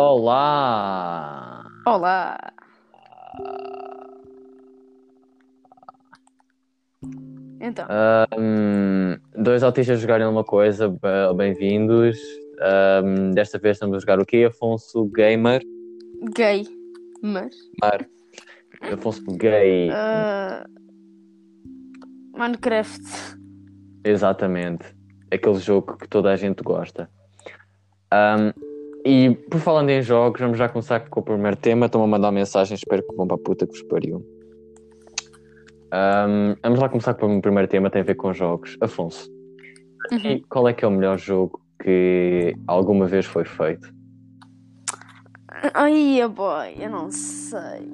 Olá! Olá! Então, Ahm, dois autistas jogarem uma coisa, be- bem-vindos. Ahm, desta vez estamos a jogar o quê? Afonso Gamer. gay. Mas. Mar. Afonso Gay. ah, Minecraft. Exatamente. Aquele jogo que toda a gente gosta. Ahm, e por falando em jogos, vamos já começar com o primeiro tema. Estão a mandar mensagem, espero que vão para a puta que vos pariu. Ahm, vamos lá começar com o primeiro tema, tem a ver com jogos. Afonso, Uhum. e qual é que é o melhor jogo que alguma vez foi feito? Ai, boy, eu não sei.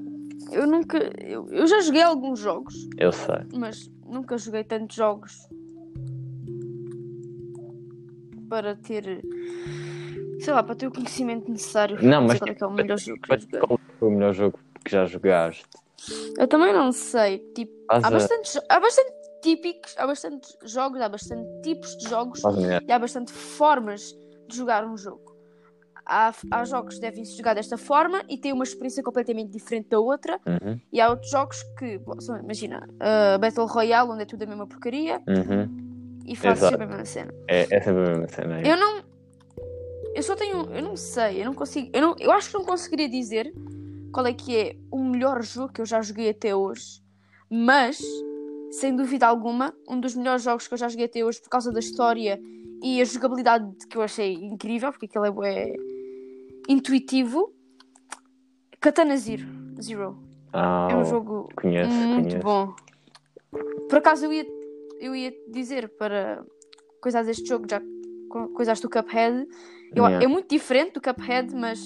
Eu nunca. Eu, eu já joguei alguns jogos, Eu sei. mas nunca joguei tantos jogos para ter. Sei lá, para ter o conhecimento necessário Não, mas qual é que é o melhor jogo que joguei. qual foi o melhor jogo que já jogaste? Eu também não sei. Tipo, há a- bastante, há bastante típicos, há bastante jogos, há bastante tipos de jogos e há bastante formas de jogar um jogo. Há, há jogos que devem se jogar desta forma e têm uma experiência completamente diferente da outra, Uhum, e há outros jogos que, bom, são, imagina, uh, Battle Royale, onde é tudo a mesma porcaria uhum. e faz sempre a mesma cena. É, é sempre a mesma cena. é. Eu não. Eu só tenho. Eu não sei, eu não consigo. Eu, não, eu acho que não conseguiria dizer qual é que é o melhor jogo que eu já joguei até hoje, mas, sem dúvida alguma, um dos melhores jogos que eu já joguei até hoje por causa da história e a jogabilidade que eu achei incrível, porque aquele é bué intuitivo. Katana Zero. Zero. Ah, É um jogo conheço, muito conheço. bom. Por acaso eu ia, eu ia dizer para coisas deste jogo, já co- coisas do Cuphead. Eu- Yeah. É muito diferente do Cuphead, mas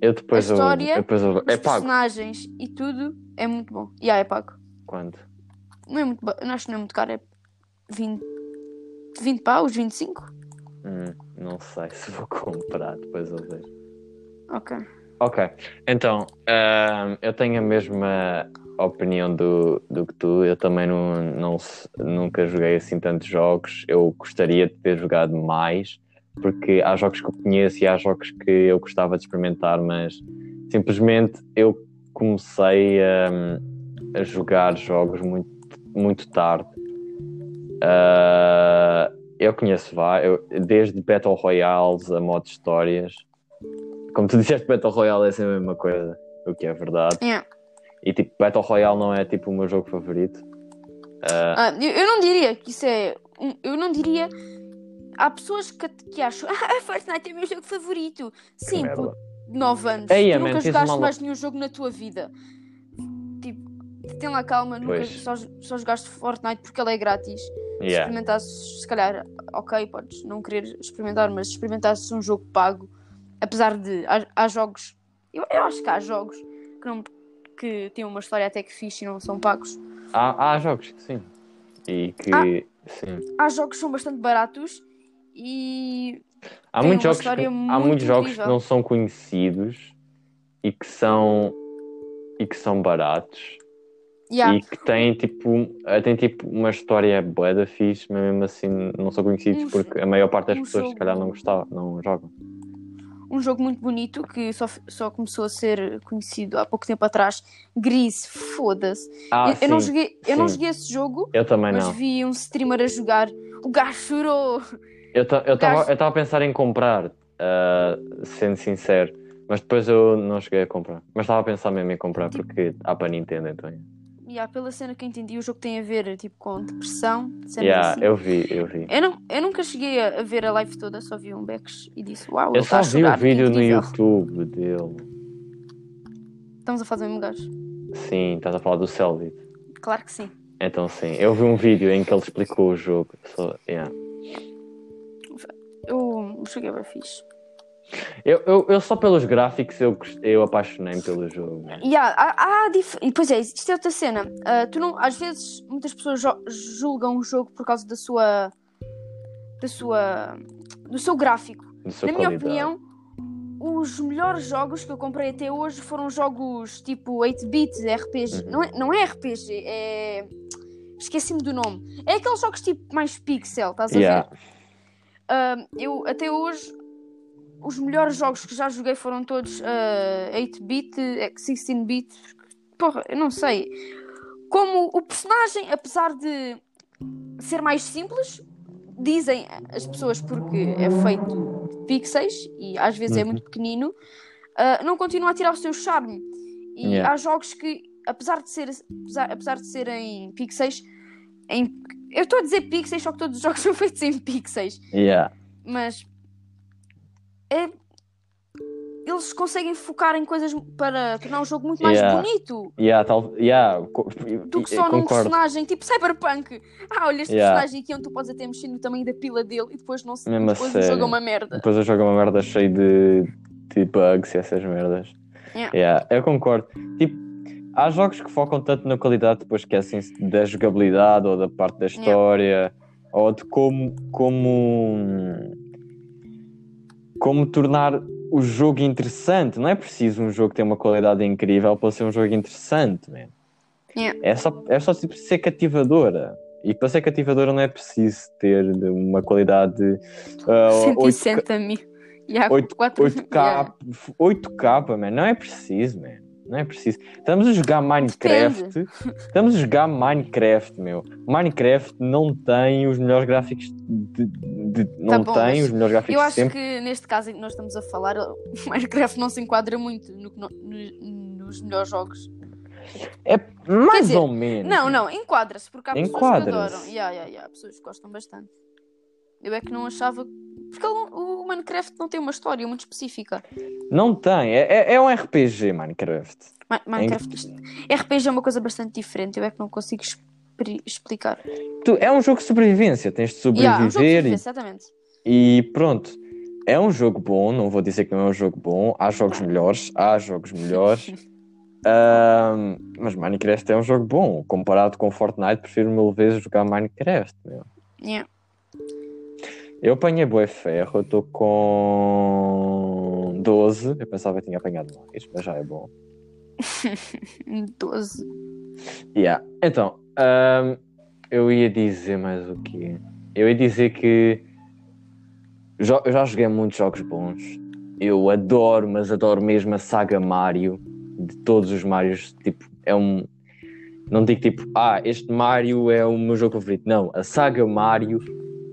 Eu depois a história, eu depois eu- os É pago. personagens e tudo é muito bom. E yeah, é pago. Quanto? Não é muito ba- eu acho que não é muito caro, é 20, 20 paus, 25? Hum, não sei se vou comprar, depois eu vejo. Ok. Ok, então ahm, eu tenho a mesma opinião do, do que tu. Eu também não, não nunca joguei assim tantos jogos. Eu gostaria de ter jogado mais, porque há jogos que eu conheço e há jogos que eu gostava de experimentar, mas simplesmente eu comecei a, a jogar jogos muito, muito tarde. Ah, eu conheço vários, eu- desde Battle Royales a modo histórias. Como tu disseste, Battle Royale é sempre a mesma coisa, o que é verdade. Yeah. E tipo, Battle Royale não é tipo o meu jogo favorito. Ah, Ah, eu, eu não diria que isso é. eu não diria. Há pessoas que, que acham. Ah, Fortnite é o meu jogo favorito. Sim, merda. por 9 anos. Ei, tu man, nunca jogaste uma- mais nenhum jogo na tua vida. Tipo, tem lá calma, nunca só, só jogaste Fortnite porque ele é grátis. Se yeah. experimentasses, se calhar, ok, podes não querer experimentar, mas se experimentasses um jogo pago, apesar de. Há, há jogos. Eu, eu acho que há jogos que, não, que têm uma história até que fixe e não são pagos. há, há jogos que sim. E que Ah. sim. Há jogos que são bastante baratos e Há tem muitos jogos, que, há muito muitos jogos que incrível. não são conhecidos e que são e que são baratos Yeah. e que têm tipo, têm tipo uma história bué da fixe, mas mesmo assim não são conhecidos Um porque a maior parte das um pessoas se calhar não jogo- gostavam, não jogam. Um jogo muito bonito que só, só começou a ser conhecido há pouco tempo atrás. Gris, foda-se. Ah, eu, eu não joguei, eu não joguei esse jogo, Eu também mas não. vi um streamer a jogar. O gajo chorou. Eu estava a pensar em comprar, ah, sendo sincero, mas depois eu não cheguei a comprar. Mas estava a pensar mesmo em comprar Tipo- porque há para Nintendo então. E há, pela cena que eu entendi, o jogo tem a ver tipo, com depressão. Yeah, assim. eu vi, eu vi. Eu, não, eu nunca cheguei a, ver a live toda, só vi um Bex e disse: Uau, Eu só a vi o vídeo no incrível." YouTube dele. Estamos a fazer o mesmo gajo. Sim, estás a falar do Selvit. Claro que sim. Então sim, eu vi um vídeo em que ele explicou o jogo. Só- yeah. Eu cheguei bem fixe. eu, eu, eu só pelos gráficos eu, eu apaixonei-me pelo jogo. né? E há, há, dif... Pois é, isto é outra cena. Ah, tu não, às vezes, muitas pessoas julgam o jogo por causa da sua. da sua. do seu gráfico. De sua Na minha qualidade. opinião, os melhores jogos que eu comprei até hoje foram jogos tipo 8-bit, RPG. Uhum. Não, é, não é RPG, é. Esqueci-me do nome. É aqueles jogos tipo mais pixel, estás a Yeah. ver? Ah, eu até hoje os melhores jogos que já joguei foram todos uh, 8-bit, 16-bit. Porra, eu não sei. Como o personagem, apesar de ser mais simples, dizem as pessoas porque é feito de pixels e às vezes é Uhum. muito pequenino, uh, não continua a tirar o seu charme. E Yeah. há jogos que, apesar de, ser, apesar, apesar de serem pixels, em, eu estou a dizer pixels, só que todos os jogos são feitos em pixels, Yeah. mas é, eles conseguem focar em coisas para tornar o jogo muito mais Yeah. bonito Yeah, tal, yeah, do que só num concordo. personagem tipo Cyberpunk. Ah, olha este Yeah. personagem aqui onde tu podes até mexer no tamanho da pila dele e depois não se Mesmo a depois o jogo é uma merda. Depois eu jogo uma merda cheia de, de bugs e essas merdas. Yeah. Yeah, eu concordo. Tipo, há jogos que focam tanto na qualidade, depois esquecem-se da jogabilidade ou da parte da história ou de como, como, como tornar o jogo interessante. Não é preciso um jogo ter uma qualidade incrível para ser um jogo interessante, man. Yeah. É só, é só ser cativadora. E para ser cativadora não é preciso ter uma qualidade uh, 8K, 160 mil. Yeah, oito- quatro- 8K, yeah. 8K, man. Não é preciso, man. Não é preciso. Estamos a jogar Minecraft. Estamos a jogar Minecraft, meu. Minecraft não tem os melhores gráficos de, de- não bom, tem os melhores gráficos Eu acho sempre. que neste caso em que nós estamos a falar, Minecraft não se enquadra muito no no- no- nos melhores jogos. É mais dizer, ou menos. Não, não, enquadra-se, porque há pessoas que adoram. Yeah, yeah, yeah, pessoas que gostam bastante. Eu é que não achava. Porque ele- o Minecraft não tem uma história muito específica. Não tem. É, é, é um RPG, Minecraft. Mi- Minecraft. isto- RPG é uma coisa bastante diferente, eu é que não consigo explicar. Tu, é um jogo de sobrevivência. Tens de Yeah, é um jogo de sobreviver e exatamente. E pronto, é um jogo bom, não vou dizer que não é um jogo bom, há jogos melhores, há jogos melhores, Ahm, mas Minecraft é um jogo bom, comparado com Fortnite, prefiro mil vezes jogar Minecraft. meu. Yeah. Eu apanhei bué ferro, eu estou com 12, eu pensava que tinha apanhado mais, mas já é bom. 12. Yeah. Então, ahm, eu ia dizer mais o quê? Eu ia dizer que jo- eu já joguei muitos jogos bons. Eu adoro, mas adoro mesmo a saga Mario. De todos os Marios, tipo, é um. Não digo tipo, ah, este Mario é o meu jogo favorito. Não, a saga Mario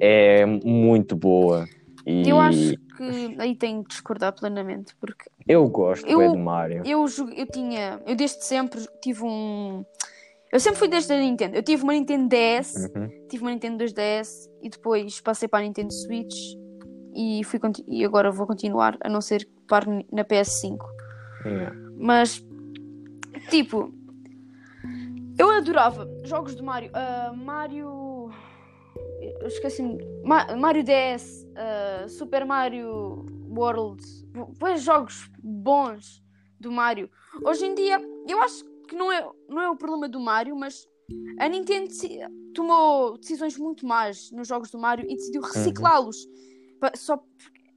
é muito boa. E Eu acho que aí tenho que discordar plenamente, porque eu gosto Eu- bué do Mario. eu, jogue- eu tinha. Eu desde sempre tive um. Eu sempre fui desde a Nintendo. Eu tive uma Nintendo DS, Uhum. tive uma Nintendo 2DS e depois passei para a Nintendo Switch e, fui, e agora vou continuar, a não ser que pare na PS5. Yeah. Mas, tipo, eu adorava jogos de Mario. Ah, Mario. Eu esqueci-me. Ma- Mario DS, ah, Super Mario World. Pois jogos bons do Mario. Hoje em dia, eu acho que não é, não é o problema do Mario, mas a Nintendo tomou decisões muito más nos jogos do Mario e decidiu reciclá-los. Pa- Só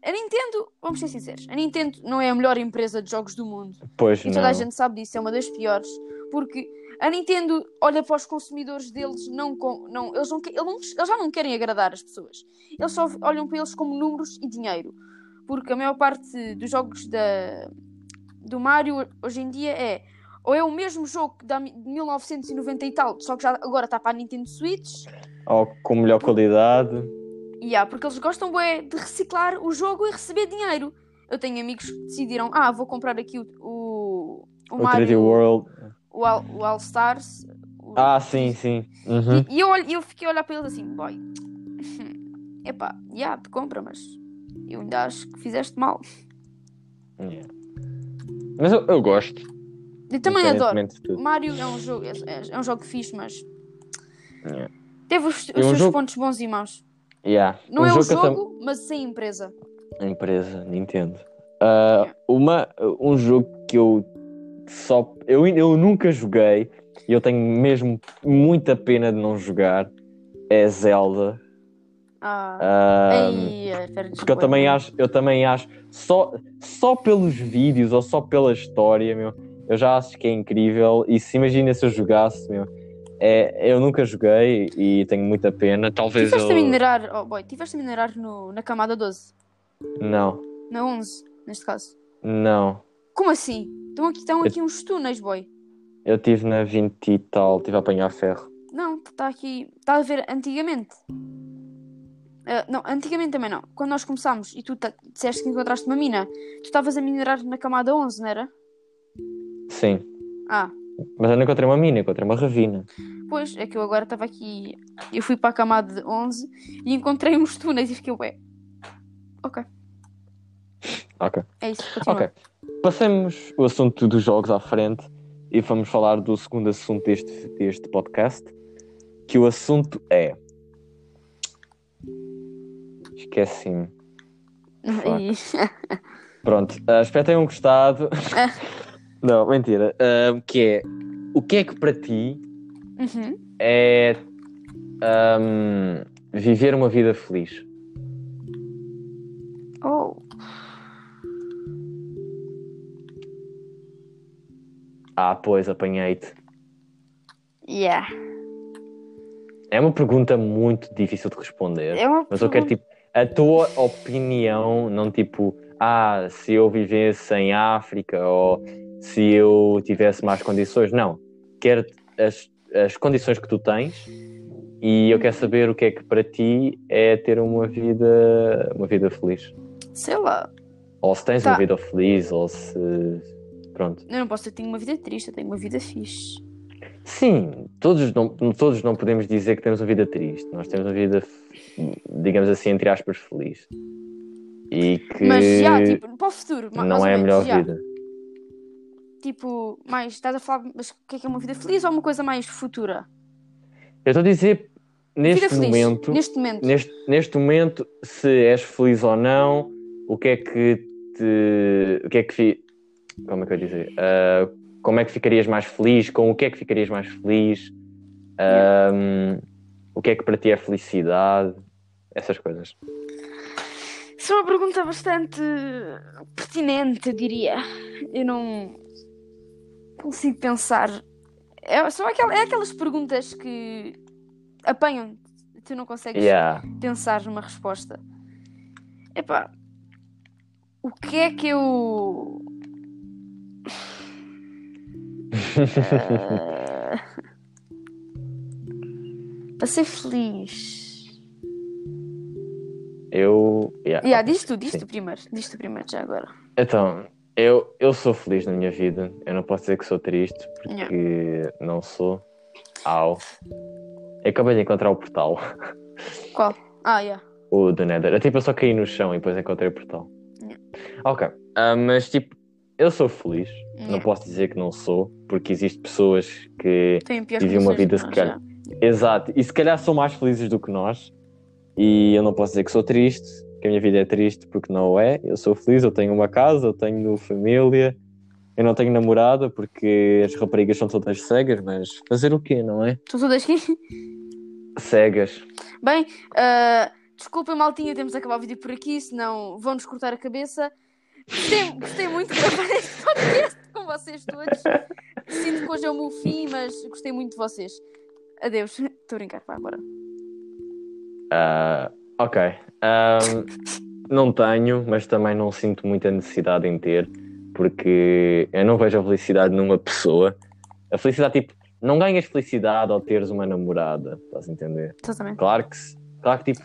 a Nintendo, vamos ser sinceros, a Nintendo não é a melhor empresa de jogos do mundo. Pois E não. toda a gente sabe disso, é uma das piores. Porque a Nintendo olha para os consumidores deles, não não, eles, não, eles, já não querem agradar as pessoas. Eles só olham para eles como números e dinheiro. Porque a maior parte dos jogos da, do Mario hoje em dia é ou é o mesmo jogo de 1990 e tal, só que já agora está para a Nintendo Switch, Ou com melhor qualidade. e há, porque eles gostam bué, de reciclar o jogo e receber dinheiro. Eu tenho amigos que decidiram, ah, vou comprar aqui o, o, o O 3D Mario, World. O All, o All Stars. o- Ah, sim, sim. Uhum. E, e eu, eu fiquei a olhar para eles assim, boy, epá, já, te compra, mas eu ainda acho que fizeste mal. Yeah. Mas eu, eu gosto. Eu também adoro. Mario é um jogo, é, é- é um jogo fixe, mas Yeah. teve os, os É um seus jogo- pontos bons e maus. Yeah. Não Um é o que eu tam- jogo, mas sem empresa. Empresa, Nintendo. Ah, uma, um jogo que eu só. Eu, eu nunca joguei e eu tenho mesmo muita pena de não jogar. É Zelda. Ah, Ah, ei, é, porque eu também acho, eu também acho, só, só pelos vídeos ou só pela história, meu, eu já acho que é incrível. E se imagina se eu jogasse, meu, é, eu nunca joguei e tenho muita pena. Talvez Tiveste eu. a minerar, oh boy, tiveste a minerar no, na camada 12. Não, Na 11, neste caso. Não. Como assim? Estão aqui, estão aqui uns túneis, boy. Eu estive na 20 e tal, estive a apanhar ferro. Não, está aqui. Está a ver antigamente. Ah, não, antigamente também não. Quando nós começámos e tu disseste que encontraste uma mina, tu estavas a minerar na camada 11, não era? Sim. Ah, Mas eu não encontrei uma mina, encontrei uma ravina. pois, é que eu agora estava aqui. Eu fui para a camada de 11 e encontrei uns túneis e fiquei, ué. Ok, Ok. é isso, continua. Ok. Passemos o assunto dos jogos à frente e vamos falar do segundo assunto deste, deste podcast. Que o assunto é. Esqueci-me. Pronto, uh, espero que tenham gostado. Não, mentira. Ah, que é. O que é que para ti Uhum. é ahm, viver uma vida feliz? Ah, pois, apanhei-te. yeah. É uma pergunta muito difícil de responder. É uma Mas eu quero, pergunta- tipo, a tua opinião, não tipo, ah, se eu vivesse em África ou se eu tivesse mais condições. Não. Quero as, as condições que tu tens e eu quero saber o que é que para ti é ter uma vida, uma vida feliz. Sei lá. Ou se tens Tá. uma vida feliz, ou se. Pronto. Eu não posso ter tenho uma vida triste, eu tenho uma vida fixe. Sim, todos não, todos não podemos dizer que temos uma vida triste. Nós temos uma vida, digamos assim, entre aspas, feliz. E que Mas já, tipo, para o futuro. não é a melhor já. vida. Tipo, mais, estás a falar, mas o que é que é uma vida feliz ou uma coisa mais futura? Eu estou a dizer, neste momento, Neste momento. neste, neste momento, se és feliz ou não, o que é que te. O que é que. Como é que eu ia dizer? Ah, como é que ficarias mais feliz? Com o que é que ficarias mais feliz? Ahm, o que é que para ti é felicidade? Essas coisas. Isso é uma pergunta bastante pertinente, eu diria. Eu não consigo pensar. É, são aquel- é aquelas perguntas que apanham tu não consegues Yeah. pensar numa resposta. Epá, o que é que eu. Para ser feliz. Eu. yeah. Yeah, diz tu, diz tu primeiro. Diz tu primeiro, já agora. Então, eu, eu sou feliz na minha vida. Eu não posso dizer que sou triste, porque não sou. Au. Eu acabei de encontrar o portal, Qual? Ah, yeah. o do Nether. Eu, tipo, eu só caí no chão e depois encontrei o portal. Yeah. Ok. Ah, mas, tipo, eu sou feliz. Não posso dizer que não sou, porque existem pessoas que. Vivi uma vida, se calhar. Exato. E se calhar são mais felizes do que nós. E eu não posso dizer que sou triste, que a minha vida é triste, porque não é. Eu sou feliz, eu tenho uma casa, eu tenho família. Eu não tenho namorada, porque as raparigas são todas cegas, mas fazer o quê, não é? Tu todas aqui? Cegas. Bem, ah, desculpem, maltinha, temos de acabar o vídeo por aqui, senão vão-nos cortar a cabeça. Gostei, gostei muito de gravar este podcast com vocês todos. Sinto que hoje é o meu fim, mas gostei muito de vocês. Adeus. Estou a brincar, vai embora. Ah, ok. Ahm, não tenho, mas também não sinto muita necessidade em ter, porque eu não vejo a felicidade numa pessoa. A felicidade, tipo, não ganhas felicidade ao teres uma namorada, estás a entender? Exatamente. Claro que, claro que tipo,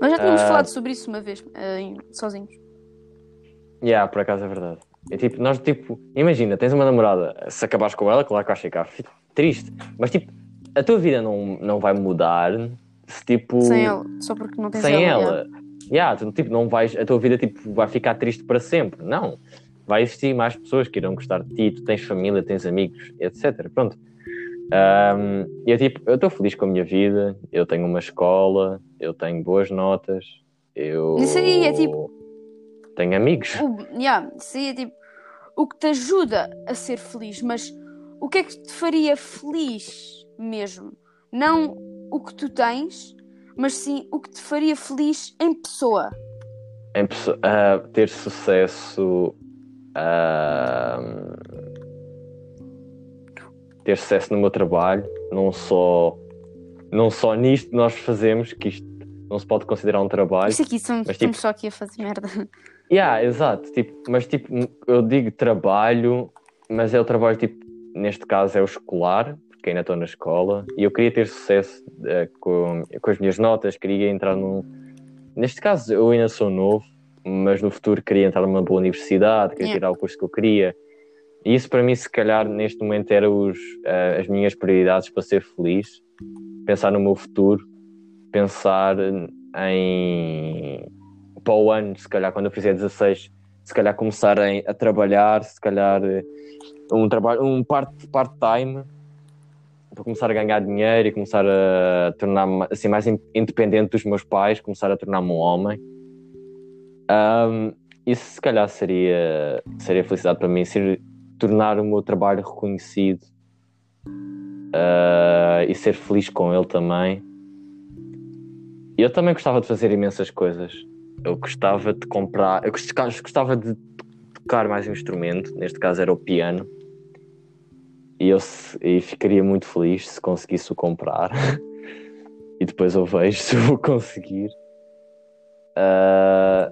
Nós já tínhamos Ah. falado sobre isso uma vez, em- sozinhos. Yeah, por acaso é verdade. É tipo, nós, tipo, imagina, tens uma namorada, se acabares com ela, claro que vais ficar fi- triste, mas tipo, a tua vida não, não vai mudar se tipo. Sem ela, só porque não tens sem ela. ela. Yeah, tu, tipo, não vais, a tua vida tipo, vai ficar triste para sempre. Não. Vai existir mais pessoas que irão gostar de ti, tu tens família, tens amigos, etc. Pronto. Ahm, e é tipo, eu estou feliz com a minha vida, eu tenho uma escola, eu tenho boas notas, eu. Isso aí é tipo- Tenho amigos. O, yeah, é tipo o que te ajuda a ser feliz, mas o que é que te faria feliz mesmo? Não o que tu tens, mas sim o que te faria feliz em pessoa. Em pesso- ah, ter sucesso. ahm, ter sucesso no meu trabalho, não só, não só nisto que nós fazemos, que isto não se pode considerar um trabalho. Isto aqui somos, Mas, tipo- estamos só aqui a fazer merda. Yeah, exato. Tipo, mas tipo, eu digo trabalho, mas é o trabalho, tipo, neste caso é o escolar, porque ainda estou na escola, e eu queria ter sucesso uh, com, com as minhas notas, queria entrar num. Neste caso, eu ainda sou novo, mas no futuro queria entrar numa boa universidade, queria Yeah. tirar o curso que eu queria. E isso para mim, se calhar, neste momento, eram os, uh, as minhas prioridades para ser feliz. Pensar no meu futuro, pensar em. Para o ano, se calhar, quando eu fizer 16, se calhar começar a, trabalhar, se calhar eh, um trabalho, um part- part-time, para começar a ganhar dinheiro e começar a tornar-me assim, mais in- independente dos meus pais, começar a tornar-me um homem. Ahm, isso se calhar seria, seria felicidade para mim, ser, tornar o meu trabalho reconhecido ah, e ser feliz com ele também. Eu também gostava de fazer imensas coisas. Eu gostava de comprar, eu gost- gostava de tocar mais um instrumento, neste caso era o piano. E eu e ficaria muito feliz se conseguisse o comprar. e depois eu vejo se eu vou conseguir. Ah,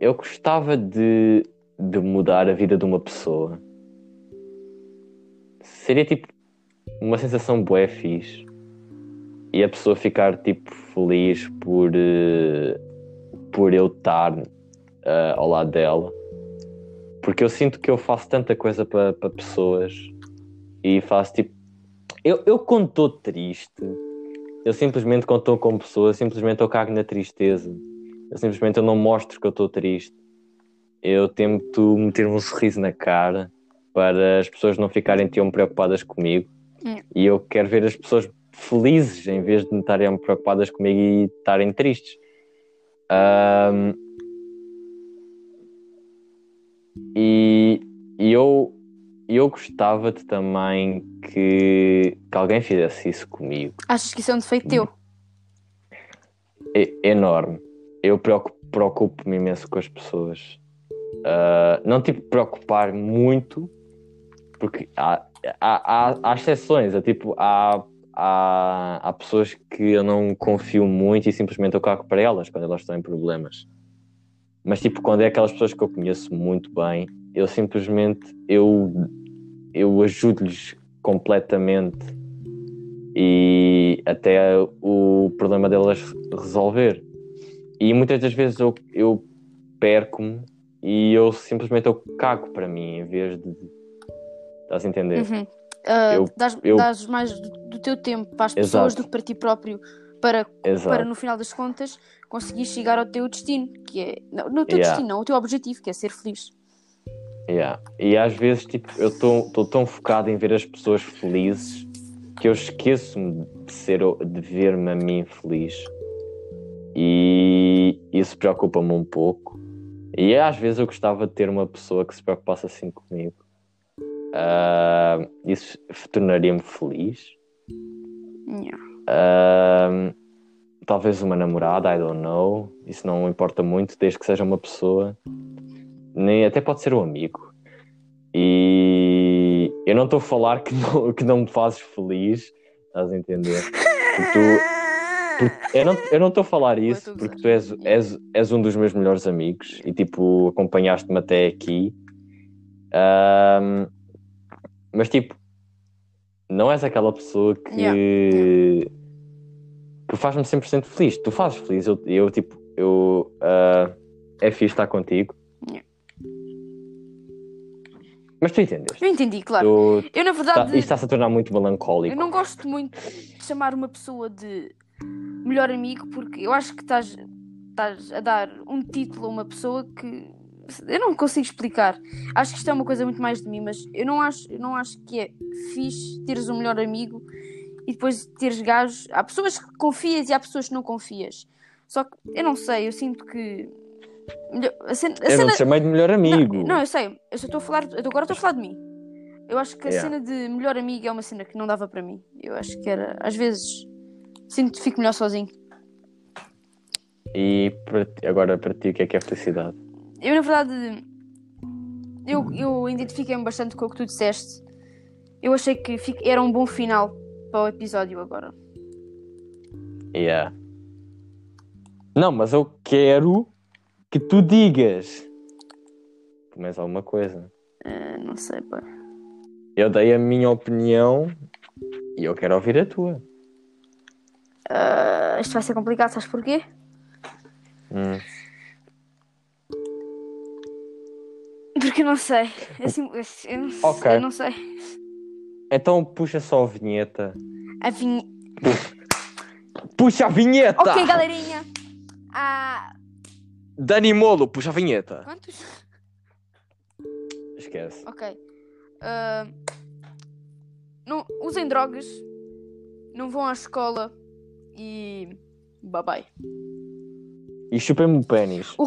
eu gostava de, de mudar a vida de uma pessoa. Seria tipo uma sensação bué fixe. E a pessoa ficar tipo feliz por, eh, por eu estar eh, ao lado dela. Porque eu sinto que eu faço tanta coisa para pessoas e faço tipo. Eu, eu quando estou triste, eu simplesmente quando estou com pessoas, simplesmente eu cago na tristeza. Eu simplesmente eu não mostro que eu estou triste. Eu tento meter um sorriso na cara para as pessoas não ficarem tão preocupadas comigo. Hum. E eu quero ver as pessoas felizes em vez de estarem preocupadas comigo e estarem tristes. Ahm, e, e eu, eu gostava de também que, que alguém fizesse isso comigo. Achas que isso é um defeito teu? É enorme. Eu preocupo- preocupo-me imenso com as pessoas. Ah, não tipo preocupar muito, porque há, há, há, há exceções. É, tipo, há, há, há pessoas que eu não confio muito e simplesmente eu cago para elas quando elas estão em problemas. Mas tipo, quando é aquelas pessoas que eu conheço muito bem, eu simplesmente eu, eu ajudo-lhes completamente e até o problema delas resolver. E muitas das vezes eu, eu perco-me e eu simplesmente eu cago para mim em vez de. Estás a entender? Uhum. Ah, Eu- dás, eu- dás mais do, do teu tempo para as Exato. pessoas do que para ti próprio, para, Exato. para no final das contas conseguir chegar ao teu destino, que é. Não, no teu Yeah. destino, não, o teu objetivo, que é ser feliz. Yeah. E às vezes tipo, eu estou tão focado em ver as pessoas felizes que eu esqueço-me de, ser, de ver-me a mim feliz. E isso preocupa-me um pouco. E às vezes eu gostava de ter uma pessoa que se preocupasse assim comigo. Ah, isso tornaria-me feliz. Yeah. Ahm, talvez uma namorada, I don't know. Isso não importa muito, desde que seja uma pessoa. Nem, até pode ser um amigo. E eu não estou a falar que não, que não me fazes feliz, estás a entender? Porque tu- porque eu não estou a falar isso estou a porque tu és, és, és um dos meus melhores amigos e tipo acompanhaste-me até aqui. Ahm, mas tipo, não és aquela pessoa que, Yeah, que faz-me 100% feliz. Tu fazes feliz, eu, eu tipo, eu ah, é fixe estar contigo. Yeah. Mas tu entendeste? Eu entendi, claro. Tu- Eu, na tá- verdade, isto está-se a tornar muito melancólico. eu não gosto muito de chamar uma pessoa de melhor amigo porque eu acho que estás, estás a dar um título a uma pessoa que eu não consigo explicar. Acho que isto é uma coisa muito mais de mim, mas eu não acho, eu não acho que é fixe teres um melhor amigo e depois teres gajos. Há pessoas que confias e há pessoas que não confias. Só que eu não sei, eu sinto que. A cena, a Eu não cena- te chamei de melhor amigo. não, não, eu sei, eu só estou a falar, eu agora estou a falar de mim. Eu acho que a Yeah. cena de melhor amigo é uma cena que não dava para mim. Eu acho que era, às vezes, sinto que fico melhor sozinho. E para ti- agora para ti, o que é que é felicidade? Eu, na verdade, eu, eu identifiquei-me bastante com o que tu disseste. Eu achei que era um bom final para o episódio agora. Yeah. Não, mas eu quero que tu digas mais alguma coisa. Uh, não sei, pá. Eu dei a minha opinião e eu quero ouvir a tua. Uh, isto vai ser complicado, sabes porquê? Hum. Eu não sei. Assim, eu, não, Ok. eu não sei. Então puxa só a vinheta. A vinha... Puxa a vinheta! Ok, galerinha. Ah, Dani Molo, puxa a vinheta. quantos? Esquece. Ok. Ah, não usem drogas. Não vão à escola. E. Bye bye. E chupem-me o pênis. O